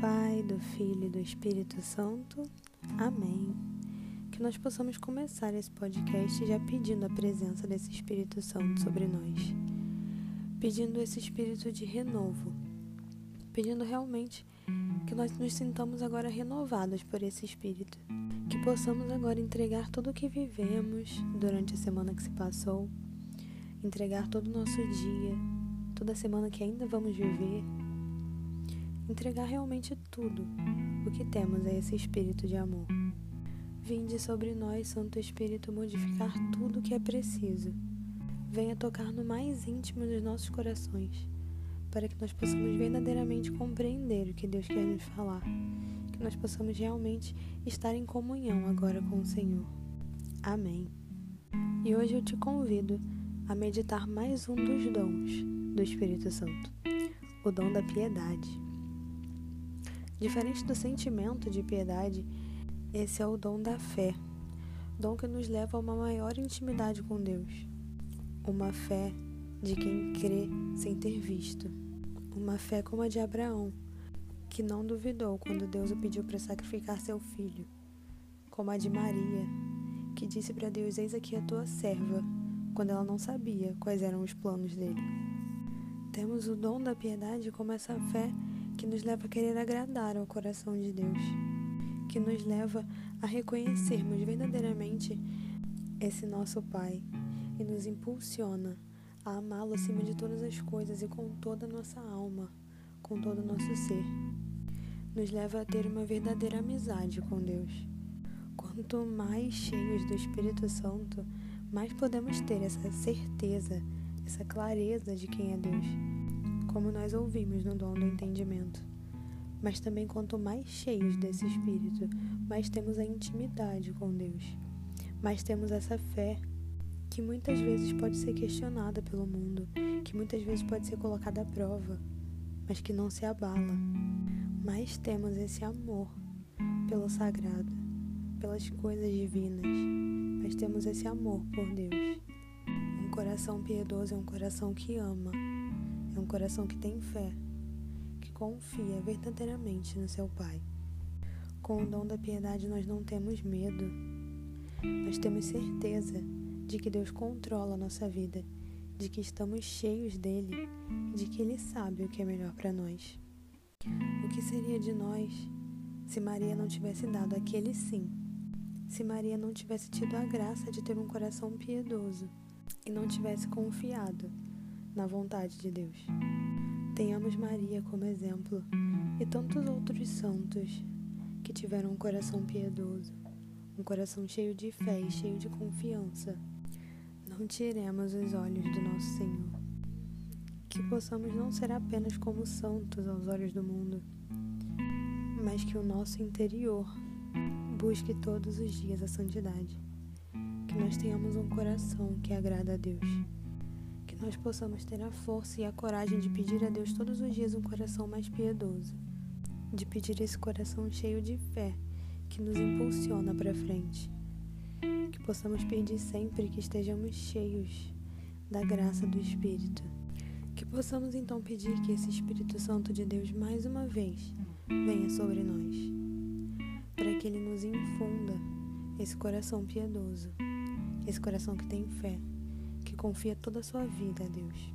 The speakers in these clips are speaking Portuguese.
Pai, do Filho e do Espírito Santo. Amém. Que nós possamos começar esse podcast já pedindo a presença desse Espírito Santo sobre nós. Pedindo esse espírito de renovo. Pedindo realmente que nós nos sintamos agora renovados por esse espírito. Que possamos agora entregar tudo o que vivemos durante a semana que se passou, entregar todo o nosso dia, toda a semana que ainda vamos viver, entregar realmente tudo o que temos a esse espírito de amor. Vinde sobre nós, Santo Espírito, modificar tudo o que é preciso. Venha tocar no mais íntimo dos nossos corações para que nós possamos verdadeiramente compreender o que Deus quer nos falar, que nós possamos realmente estar em comunhão agora com o Senhor. Amém. E hoje eu te convido a meditar mais um dos dons do Espírito Santo, o dom da piedade. Diferente do sentimento de piedade, esse é o dom da fé, dom que nos leva a uma maior intimidade com Deus, uma fé de quem crê sem ter visto. Uma fé como a de Abraão, que não duvidou quando Deus o pediu para sacrificar seu filho. Como a de Maria, que disse para Deus: Eis aqui a tua serva, quando ela não sabia quais eram os planos dele. Temos o dom da piedade como essa fé que nos leva a querer agradar ao coração de Deus, que nos leva a reconhecermos verdadeiramente esse nosso Pai e nos impulsiona a amá-lo acima de todas as coisas e com toda a nossa alma, com todo o nosso ser. Nos leva a ter uma verdadeira amizade com Deus. Quanto mais cheios do Espírito Santo, mais podemos ter essa certeza, essa clareza de quem é Deus, como nós ouvimos no dom do entendimento. Mas também, quanto mais cheios desse Espírito, mais temos a intimidade com Deus, mais temos essa fé que muitas vezes pode ser questionada pelo mundo, que muitas vezes pode ser colocada à prova, mas que não se abala. Mas temos esse amor pelo sagrado, pelas coisas divinas, mas temos esse amor por Deus. Um coração piedoso é um coração que ama, é um coração que tem fé, que confia verdadeiramente no seu Pai. Com o dom da piedade, nós não temos medo, nós temos certeza de que Deus controla a nossa vida, de que estamos cheios dele, de que ele sabe o que é melhor para nós. O que seria de nós se Maria não tivesse dado aquele sim? Se Maria não tivesse tido a graça de ter um coração piedoso e não tivesse confiado na vontade de Deus? Tenhamos Maria como exemplo e tantos outros santos que tiveram um coração piedoso, um coração cheio de fé e cheio de confiança não tiremos os olhos do nosso Senhor. Que possamos não ser apenas como santos aos olhos do mundo, mas que o nosso interior busque todos os dias a santidade. Que nós tenhamos um coração que agrada a Deus. Que nós possamos ter a força e a coragem de pedir a Deus todos os dias um coração mais piedoso. De pedir esse coração cheio de fé que nos impulsiona para frente possamos pedir sempre que estejamos cheios da graça do Espírito. Que possamos então pedir que esse Espírito Santo de Deus mais uma vez venha sobre nós, para que ele nos infunda esse coração piedoso, esse coração que tem fé, que confia toda a sua vida a Deus.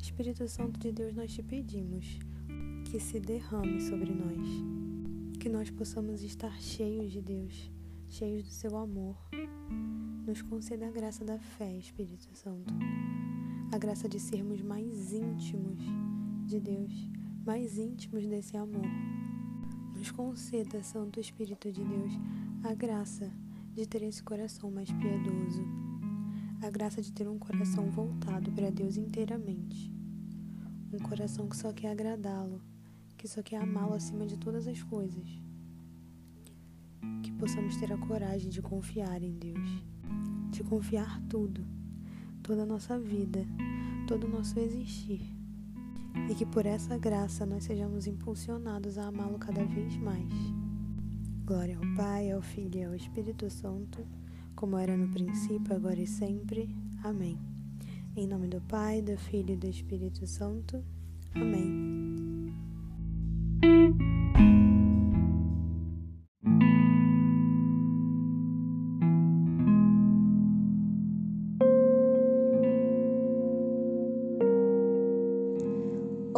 Espírito Santo de Deus, nós te pedimos que se derrame sobre nós, que nós possamos estar cheios de Deus cheios do seu amor. Nos conceda a graça da fé, Espírito Santo, a graça de sermos mais íntimos de Deus, mais íntimos desse amor. Nos conceda, Santo Espírito de Deus, a graça de ter esse coração mais piedoso, a graça de ter um coração voltado para Deus inteiramente, um coração que só quer agradá-lo, que só quer amá-lo acima de todas as coisas. Que possamos ter a coragem de confiar em Deus, de confiar tudo, toda a nossa vida, todo o nosso existir. E que por essa graça nós sejamos impulsionados a amá-lo cada vez mais. Glória ao Pai, ao Filho e ao Espírito Santo, como era no princípio, agora e sempre. Amém. Em nome do Pai, do Filho e do Espírito Santo. Amém.